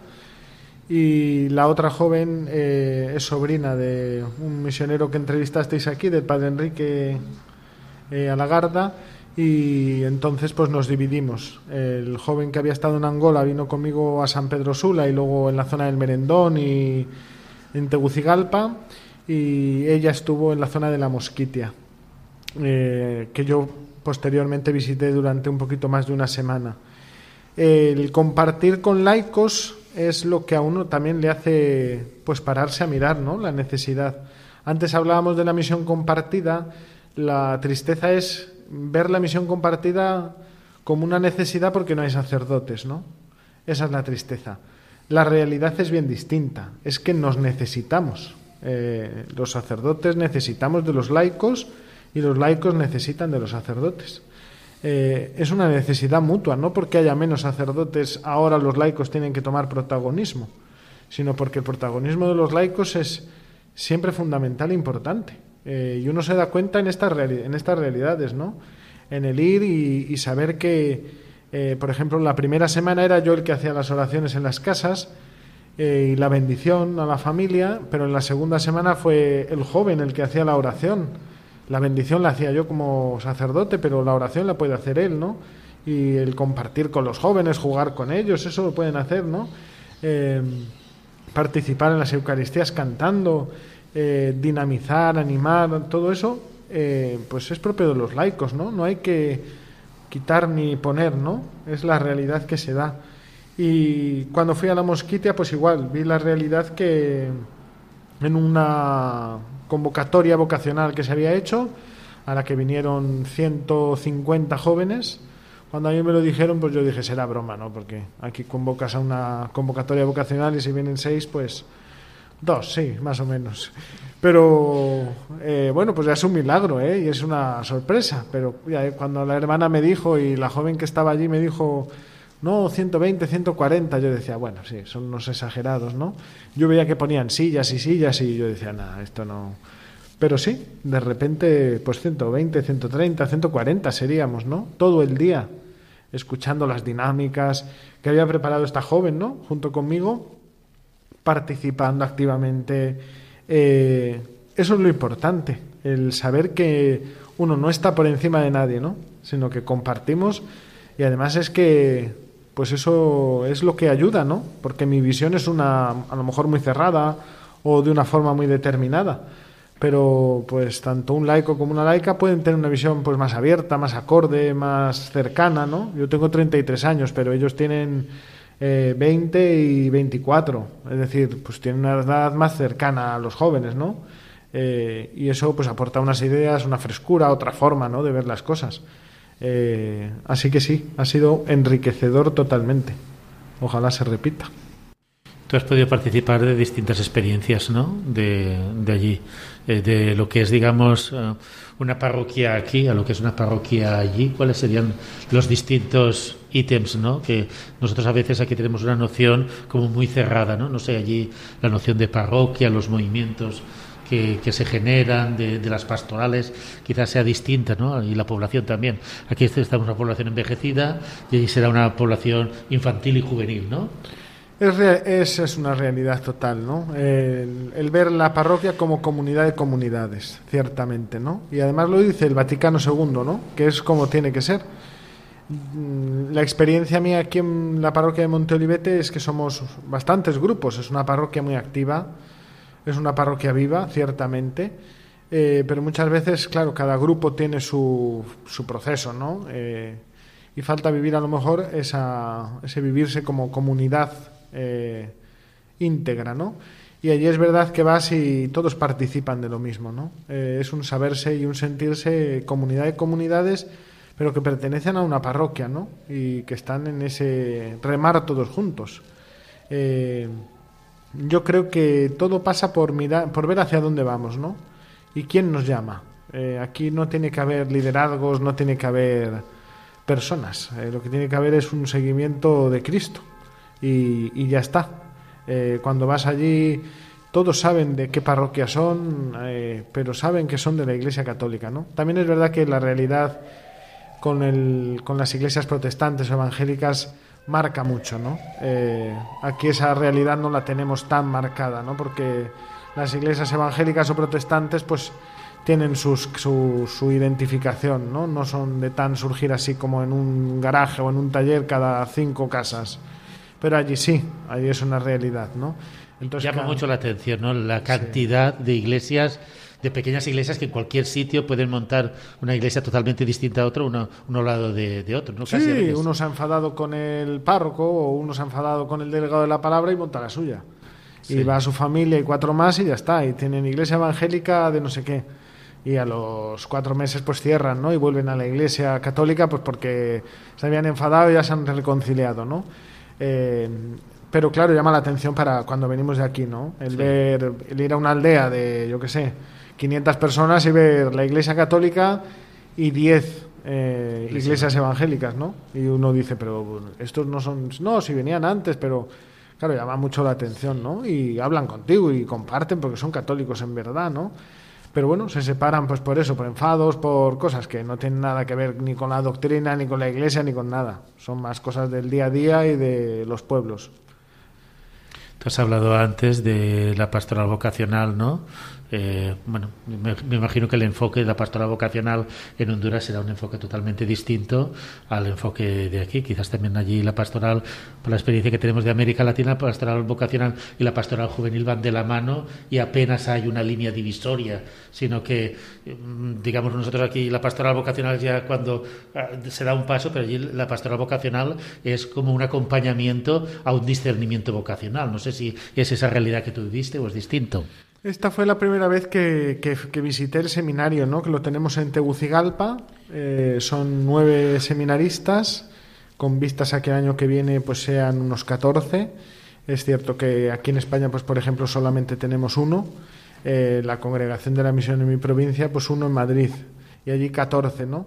y la otra joven eh, es sobrina de un misionero que entrevistasteis aquí, del padre Enrique Alagarda, y entonces pues nos dividimos. El joven que había estado en Angola vino conmigo a San Pedro Sula y luego en la zona del Merendón y en Tegucigalpa, y ella estuvo en la zona de la Mosquitia, eh, que yo posteriormente visité durante un poquito más de una semana. El compartir con laicos es lo que a uno también le hace pues pararse a mirar, ¿no? La necesidad. Antes hablábamos de la misión compartida, la tristeza es ver la misión compartida como una necesidad porque no hay sacerdotes, ¿no? Esa es la tristeza. La realidad es bien distinta, es que nos necesitamos. Eh, los sacerdotes necesitamos de los laicos y los laicos necesitan de los sacerdotes. Eh, es una necesidad mutua, no porque haya menos sacerdotes, ahora los laicos tienen que tomar protagonismo, sino porque el protagonismo de los laicos es siempre fundamental e importante. Eh, y uno se da cuenta en estas, en estas realidades, ¿no? En el ir y, saber que, eh, por ejemplo, la primera semana era yo el que hacía las oraciones en las casas y la bendición a la familia, pero en la segunda semana fue el joven el que hacía la oración la bendición la hacía yo como sacerdote, pero la oración la puede hacer él, ¿no? Y el compartir con los jóvenes, jugar con ellos, eso lo pueden hacer, ¿no? Eh, participar en las Eucaristías cantando, eh, dinamizar, animar, todo eso, eh, pues es propio de los laicos, ¿no? No hay que quitar ni poner, ¿no? Es la realidad que se da. Y cuando fui a la mosquitia, pues igual, vi la realidad que en una convocatoria vocacional que se había hecho, a la que vinieron 150 jóvenes. Cuando a mí me lo dijeron, pues yo dije, será broma, ¿no? Porque aquí convocas a una convocatoria vocacional y si vienen seis, pues dos, sí, más o menos. Pero eh, bueno, pues ya es un milagro, ¿eh? Y es una sorpresa. Pero ya, cuando la hermana me dijo y la joven que estaba allí me dijo, no, 120, 140. Yo decía, bueno, sí, son unos exagerados, ¿no? Yo veía que ponían sillas y sillas y yo decía, nada, esto no. Pero sí, de repente, pues 120, 130, 140 seríamos, ¿no? Todo el día, escuchando las dinámicas que había preparado esta joven, ¿no? Junto conmigo, participando activamente. Eh, eso es lo importante, el saber que uno no está por encima de nadie, ¿no? Sino que compartimos y además es que pues eso es lo que ayuda, ¿no? Porque mi visión es una, a lo mejor muy cerrada o de una forma muy determinada. Pero pues tanto un laico como una laica pueden tener una visión pues más abierta, más acorde, más cercana, ¿no? Yo tengo 33 años, pero ellos tienen eh, 20 y 24. Es decir, pues tienen una edad más cercana a los jóvenes, ¿no? Eh, y eso pues aporta unas ideas, una frescura, otra forma, ¿no? De ver las cosas. Eh, así que sí, ha sido enriquecedor totalmente. Ojalá se repita. Tú has podido participar de distintas experiencias, ¿no? De, allí, eh, de lo que es, digamos, eh, una parroquia aquí a lo que es una parroquia allí. ¿Cuáles serían los distintos ítems, ¿no? Que nosotros a veces aquí tenemos una noción como muy cerrada, ¿no? No sé, allí la noción de parroquia, los movimientos que, se generan de, las pastorales quizás sea distinta, ¿no? Y la población también. Aquí estamos una población envejecida y allí será una población infantil y juvenil, ¿no? Es, es, una realidad total, ¿no? El, ver la parroquia como comunidad de comunidades, ciertamente, ¿no? Y además lo dice el Vaticano II, ¿no? Que es como tiene que ser. Mm, la experiencia mía aquí en la parroquia de Monte Olivete es que somos bastantes grupos, es una parroquia muy activa, es una parroquia viva, ciertamente, eh, pero muchas veces, claro, cada grupo tiene su, su proceso, ¿no? Eh, y falta vivir a lo mejor esa, ese vivirse como comunidad eh, íntegra, ¿no? Y allí es verdad que vas y todos participan de lo mismo, ¿no? Eh, es un saberse y un sentirse comunidad de comunidades, pero que pertenecen a una parroquia, ¿no? Y que están en ese remar todos juntos. Eh, yo creo que todo pasa por mirar, por ver hacia dónde vamos, ¿no? Y quién nos llama. Eh, aquí no tiene que haber liderazgos, no tiene que haber personas. lo que tiene que haber es un seguimiento de Cristo y, ya está. Eh, cuando vas allí, todos saben de qué parroquia son, eh, pero saben que son de la Iglesia Católica. ¿no? También es verdad que la realidad con, el, con las iglesias protestantes o evangélicas marca mucho. ¿no? Eh, aquí esa realidad no la tenemos tan marcada, ¿no? porque las iglesias evangélicas o protestantes, pues tienen sus, su, su, identificación, ¿no? No son de tan surgir así como en un garaje o en un taller cada cinco casas pero allí sí, allí es una realidad, ¿no? Entonces, Llama mucho la atención, ¿no? La cantidad de iglesias de pequeñas iglesias que en cualquier sitio pueden montar una iglesia totalmente distinta a otro, uno, uno al lado de, otro. ¿no? sí, uno se ha enfadado con el párroco o uno se ha enfadado con el delegado de la palabra y monta la suya. Y va a su familia y cuatro más y ya está. Y tienen iglesia evangélica de no sé qué. Y a los cuatro meses pues cierran, ¿no? Y vuelven a la iglesia católica pues porque se habían enfadado y ya se han reconciliado, ¿no? Eh, pero claro, llama la atención para cuando venimos de aquí, ¿no? El ver, el ir a una aldea de, yo qué sé, 500 personas y ver la iglesia católica y 10 eh, iglesias evangélicas, ¿no? Y uno dice, pero estos no son, no, si venían antes, pero claro, llama mucho la atención, ¿no? Y hablan contigo y comparten porque son católicos en verdad, ¿no? Pero bueno, se separan pues por eso, por enfados, por cosas que no tienen nada que ver ni con la doctrina, ni con la iglesia, ni con nada. Son más cosas del día a día y de los pueblos. Tú has hablado antes de la pastoral vocacional, ¿no? Eh, bueno, me, imagino que el enfoque de la pastoral vocacional en Honduras será un enfoque totalmente distinto al enfoque de aquí. Quizás también allí la pastoral, por la experiencia que tenemos de América Latina, la pastoral vocacional y la pastoral juvenil van de la mano y apenas hay una línea divisoria, sino que, mm, digamos, nosotros aquí la pastoral vocacional ya cuando ah, se da un paso, pero allí la pastoral vocacional es como un acompañamiento a un discernimiento vocacional. No sé si es esa realidad que tú o es distinto. Esta fue la primera vez que, que, visité el seminario, ¿no? que lo tenemos en Tegucigalpa. Eh, son nueve seminaristas, con vistas a que el año que viene pues sean unos 14. Es cierto que aquí en España, pues por ejemplo, solamente tenemos uno. Eh, la congregación de la misión en mi provincia, pues uno en Madrid y allí 14, ¿no?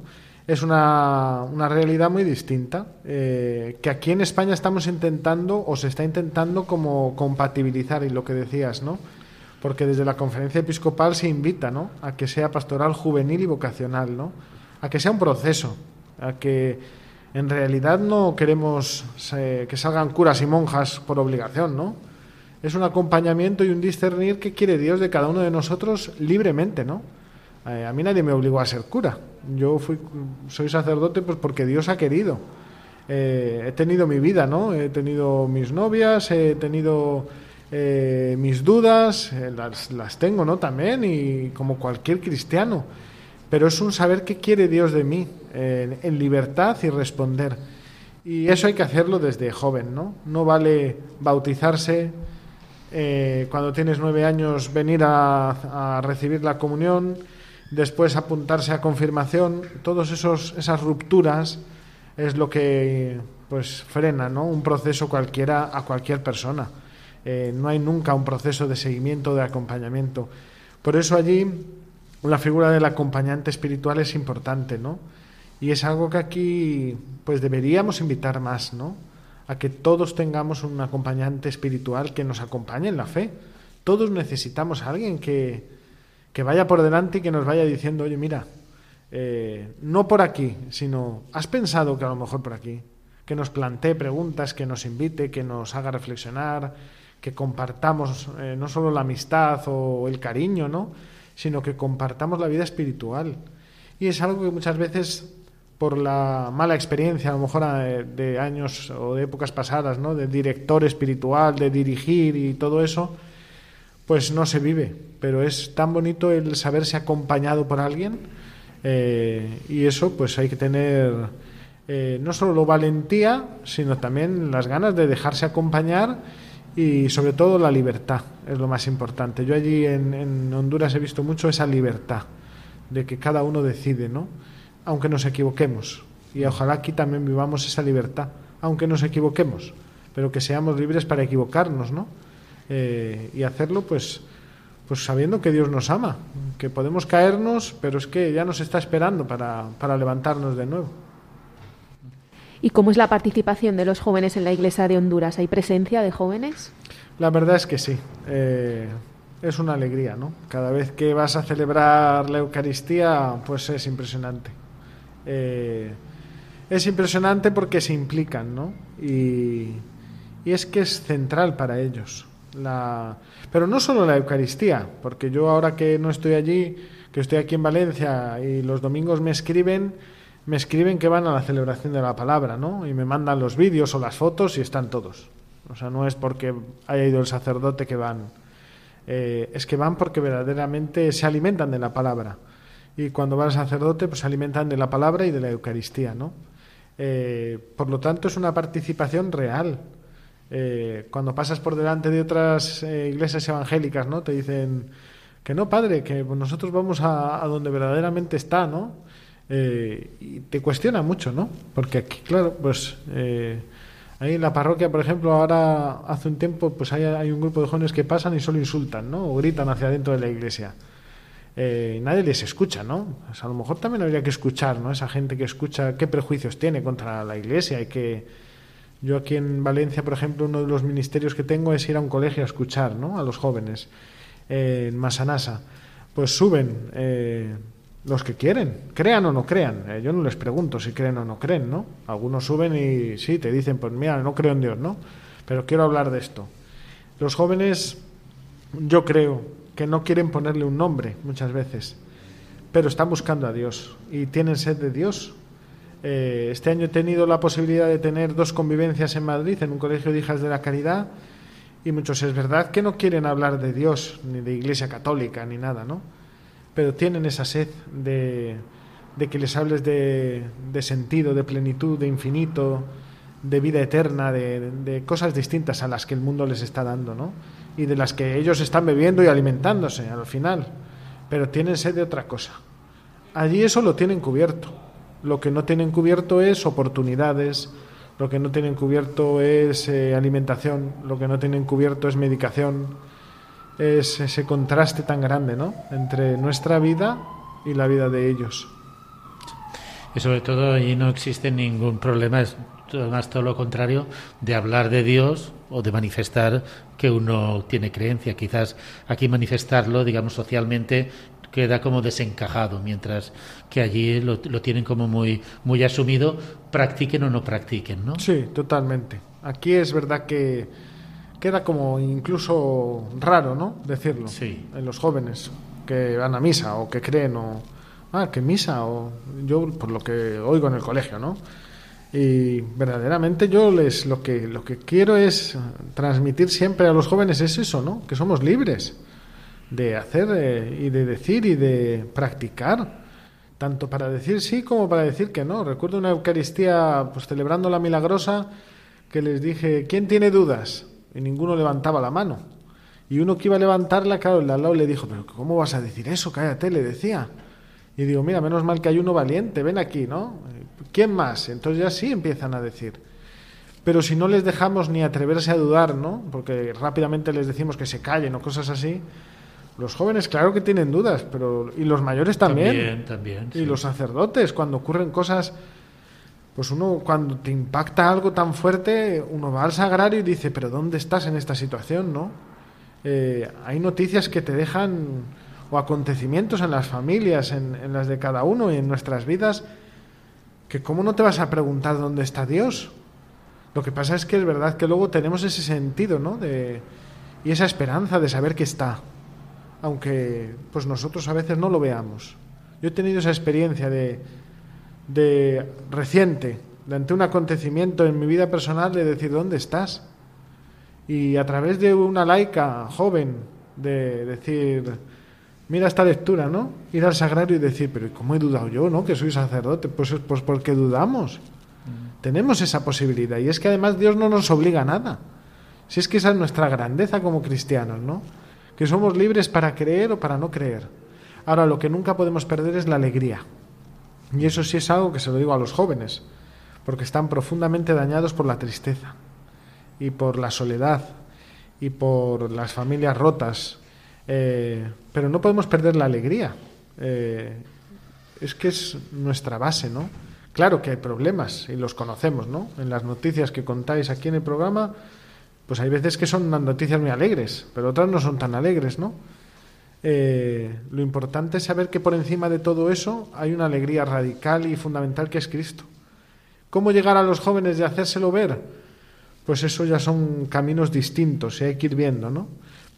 Es una, una realidad muy distinta, eh, que aquí en España estamos intentando, o se está intentando como compatibilizar, y lo que decías, ¿no? porque desde la conferencia episcopal se invita ¿no? a que sea pastoral juvenil y vocacional, ¿no? a que sea un proceso, a que en realidad no queremos eh, que salgan curas y monjas por obligación, ¿no? Es un acompañamiento y un discernir que quiere Dios de cada uno de nosotros libremente, ¿no? Eh, a mí nadie me obligó a ser cura. Yo fui, soy sacerdote pues porque Dios ha querido. Eh, he tenido mi vida, ¿no? He tenido mis novias, he tenido eh, mis dudas, eh, las, tengo, ¿no? También, y como cualquier cristiano. Pero es un saber qué quiere Dios de mí, en libertad y responder. Y eso hay que hacerlo desde joven, ¿no? No vale bautizarse eh, cuando tienes nueve años, venir a, a, recibir la comunión, después apuntarse a confirmación. Todas esas rupturas es lo que pues frena, ¿no? Un proceso cualquiera a cualquier persona. Eh, no hay nunca un proceso de seguimiento, de acompañamiento. Por eso allí la figura del acompañante espiritual es importante, ¿no? Y es algo que aquí pues deberíamos invitar más, ¿no? A que todos tengamos un acompañante espiritual que nos acompañe en la fe. Todos necesitamos alguien que, que vaya por delante y que nos vaya diciendo, oye, mira, eh, no por aquí, sino, ¿has pensado que a lo mejor por aquí? Que nos plantee preguntas, que nos invite, que nos haga reflexionar, que compartamos eh, no solo la amistad o el cariño, ¿no? sino que compartamos la vida espiritual. Y es algo que muchas veces, por la mala experiencia, a lo mejor eh, de años o de épocas pasadas, ¿no? de director espiritual, de dirigir y todo eso, pues no se vive. Pero es tan bonito el saberse acompañado por alguien eh, y eso pues hay que tener no solo valentía, sino también las ganas de dejarse acompañar y sobre todo la libertad es lo más importante. Yo allí en, en Honduras he visto mucho esa libertad de que cada uno decide, ¿no? Aunque nos equivoquemos. Y ojalá aquí también vivamos esa libertad, aunque nos equivoquemos, pero que seamos libres para equivocarnos, ¿no? Eh, y hacerlo, pues, pues sabiendo que Dios nos ama, que podemos caernos, pero es que ya nos está esperando para, para levantarnos de nuevo. ¿Y cómo es la participación de los jóvenes en la Iglesia de Honduras? ¿Hay presencia de jóvenes? La verdad es que sí. Eh, es una alegría, ¿no? Cada vez que vas a celebrar la Eucaristía, pues es impresionante. Eh, es impresionante porque se implican, ¿no? Y, y, es que es central para ellos. La... Pero no solo la Eucaristía, porque yo ahora que no estoy allí, que estoy aquí en Valencia y los domingos me escriben, me escriben que van a la celebración de la palabra, ¿no? Y me mandan los vídeos o las fotos y están todos. O sea, no es porque haya ido el sacerdote que van. Eh, es que van porque verdaderamente se alimentan de la palabra. Y cuando va el sacerdote, pues se alimentan de la palabra y de la Eucaristía, ¿no? Eh, por lo tanto, es una participación real. Eh, cuando pasas por delante de otras eh, iglesias evangélicas, ¿no? Te dicen que no, padre, que nosotros vamos a, donde verdaderamente está, ¿no? Eh, y te cuestiona mucho, ¿no? Porque aquí, claro, pues eh, ahí en la parroquia, por ejemplo, ahora hace un tiempo, pues hay, hay un grupo de jóvenes que pasan y solo insultan, ¿no? O gritan hacia adentro de la iglesia. Eh, nadie les escucha, ¿no? Pues a lo mejor también habría que escuchar, ¿no? Esa gente que escucha qué prejuicios tiene contra la iglesia y que yo aquí en Valencia, por ejemplo, uno de los ministerios que tengo es ir a un colegio a escuchar, ¿no? A los jóvenes eh, en Masanasa. Pues suben eh, los que quieren, crean o no crean. Eh, yo no les pregunto si creen o no creen, ¿no? Algunos suben y sí, te dicen, pues mira, no creo en Dios, ¿no? Pero quiero hablar de esto. Los jóvenes, yo creo que no quieren ponerle un nombre muchas veces, pero están buscando a Dios y tienen sed de Dios. Eh, este año he tenido la posibilidad de tener dos convivencias en Madrid, en un colegio de hijas de la caridad, y muchos es verdad que no quieren hablar de Dios, ni de Iglesia Católica, ni nada, ¿no? Pero tienen esa sed de, que les hables de, de, sentido, de plenitud, de infinito, de vida eterna, de, de, cosas distintas a las que el mundo les está dando, ¿no? Y de las que ellos están bebiendo y alimentándose al final. Pero tienen sed de otra cosa. Allí eso lo tienen cubierto. Lo que no tienen cubierto es oportunidades, lo que no tienen cubierto es eh, alimentación, lo que no tienen cubierto es medicación, es ese contraste tan grande, ¿no? Entre nuestra vida y la vida de ellos. Y sobre todo allí no existe ningún problema, es más todo lo contrario, de hablar de Dios o de manifestar que uno tiene creencia. Quizás aquí manifestarlo, digamos, socialmente queda como desencajado, mientras que allí lo, lo, tienen como muy, muy asumido, practiquen o no practiquen, ¿no? Sí, totalmente. Aquí es verdad que queda como incluso raro, ¿no? Decirlo. Sí. En los jóvenes que van a misa o que creen o ah, que misa o yo por lo que oigo en el colegio, ¿no? Y verdaderamente yo les lo que lo que quiero es transmitir siempre a los jóvenes es eso, ¿no? Que somos libres de hacer eh, y de decir y de practicar, tanto para decir sí como para decir que no. Recuerdo una Eucaristía, pues celebrando la milagrosa, que les dije, ¿quién tiene dudas? Y ninguno levantaba la mano. Y uno que iba a levantarla, claro, el de al lado le dijo, pero ¿cómo vas a decir eso? Cállate, le decía. Y digo, mira, menos mal que hay uno valiente, ven aquí, ¿no? ¿Quién más? Entonces ya sí empiezan a decir. Pero si no les dejamos ni atreverse a dudar, ¿no? Porque rápidamente les decimos que se callen o cosas así, los jóvenes, claro que tienen dudas, pero y los mayores también. También, también. Y sí. los sacerdotes, cuando ocurren cosas, pues uno cuando te impacta algo tan fuerte, uno va al sagrario y dice, pero ¿dónde estás en esta situación, no? Eh, hay noticias que te dejan o acontecimientos en las familias, en, en, las de cada uno y en nuestras vidas, que cómo no te vas a preguntar dónde está Dios. Lo que pasa es que es verdad que luego tenemos ese sentido, ¿no? De, y esa esperanza de saber que está aunque pues nosotros a veces no lo veamos. Yo he tenido esa experiencia de, de reciente, de ante un acontecimiento en mi vida personal, de decir, ¿dónde estás? Y a través de una laica joven, de decir, mira esta lectura, ¿no? Ir al sagrario y decir, pero ¿cómo he dudado yo, ¿no? Que soy sacerdote. Pues, pues porque dudamos. Mm. Tenemos esa posibilidad. Y es que además Dios no nos obliga a nada Si es que esa es nuestra grandeza como cristianos, ¿no? Que somos libres para creer o para no creer. Ahora, lo que nunca podemos perder es la alegría. Y eso sí es algo que se lo digo a los jóvenes, porque están profundamente dañados por la tristeza y por la soledad y por las familias rotas. Eh, pero no podemos perder la alegría. Eh, es que es nuestra base, ¿no? Claro que hay problemas y los conocemos, ¿no? En las noticias que contáis aquí en el programa, pues hay veces que son noticias muy alegres, pero otras no son tan alegres, ¿no? Eh, lo importante es saber que por encima de todo eso hay una alegría radical y fundamental que es Cristo. ¿Cómo llegar a los jóvenes y hacérselo ver? Pues eso ya son caminos distintos y hay que ir viendo, ¿no?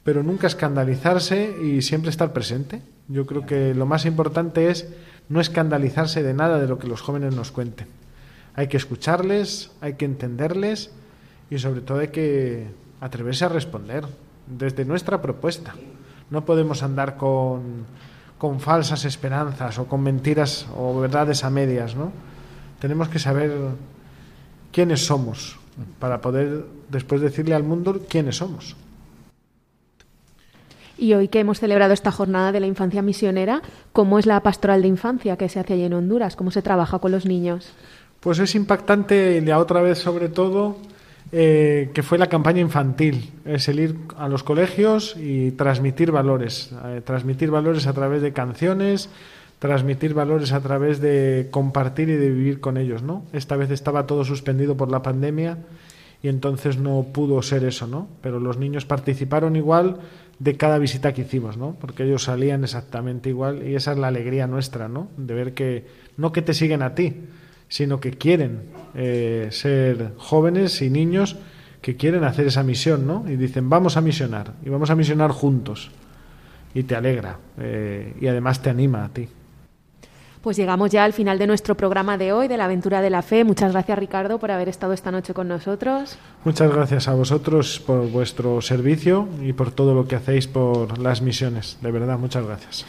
Pero nunca escandalizarse y siempre estar presente. Yo creo que lo más importante es no escandalizarse de nada de lo que los jóvenes nos cuenten. Hay que escucharles, hay que entenderles y sobre todo hay que atreverse a responder desde nuestra propuesta. No podemos andar con, con falsas esperanzas o con mentiras o verdades a medias, ¿no? Tenemos que saber quiénes somos para poder después decirle al mundo quiénes somos. Y hoy que hemos celebrado esta jornada de la infancia misionera, ¿cómo es la pastoral de infancia que se hace allí en Honduras? ¿Cómo se trabaja con los niños? Pues es impactante, la otra vez sobre todo, eh, que fue la campaña infantil, es el ir a los colegios y transmitir valores, eh, transmitir valores a través de canciones, transmitir valores a través de compartir y de vivir con ellos, ¿no? Esta vez estaba todo suspendido por la pandemia y entonces no pudo ser eso, ¿no? Pero los niños participaron igual de cada visita que hicimos, ¿no? Porque ellos salían exactamente igual y esa es la alegría nuestra, ¿no? De ver que no que te siguen a ti, sino que quieren eh, ser jóvenes y niños que quieren hacer esa misión, ¿no? Y dicen, vamos a misionar, y vamos a misionar juntos. Y te alegra, eh, y además te anima a ti. Pues llegamos ya al final de nuestro programa de hoy, de la aventura de la fe. Muchas gracias, Ricardo, por haber estado esta noche con nosotros. Muchas gracias a vosotros por vuestro servicio y por todo lo que hacéis por las misiones. De verdad, muchas gracias.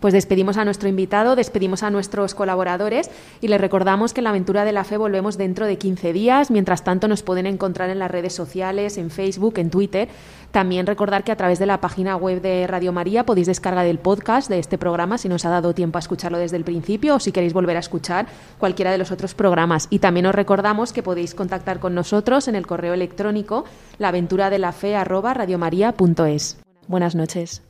Pues despedimos a nuestro invitado, despedimos a nuestros colaboradores y les recordamos que en la aventura de la fe volvemos dentro de 15 días. Mientras tanto, nos pueden encontrar en las redes sociales, en Facebook, en Twitter. También recordar que a través de la página web de Radio María podéis descargar el podcast de este programa si nos ha dado tiempo a escucharlo desde el principio o si queréis volver a escuchar cualquiera de los otros programas. Y también os recordamos que podéis contactar con nosotros en el correo electrónico laventuradelafe@radiomaria.es. Buenas noches.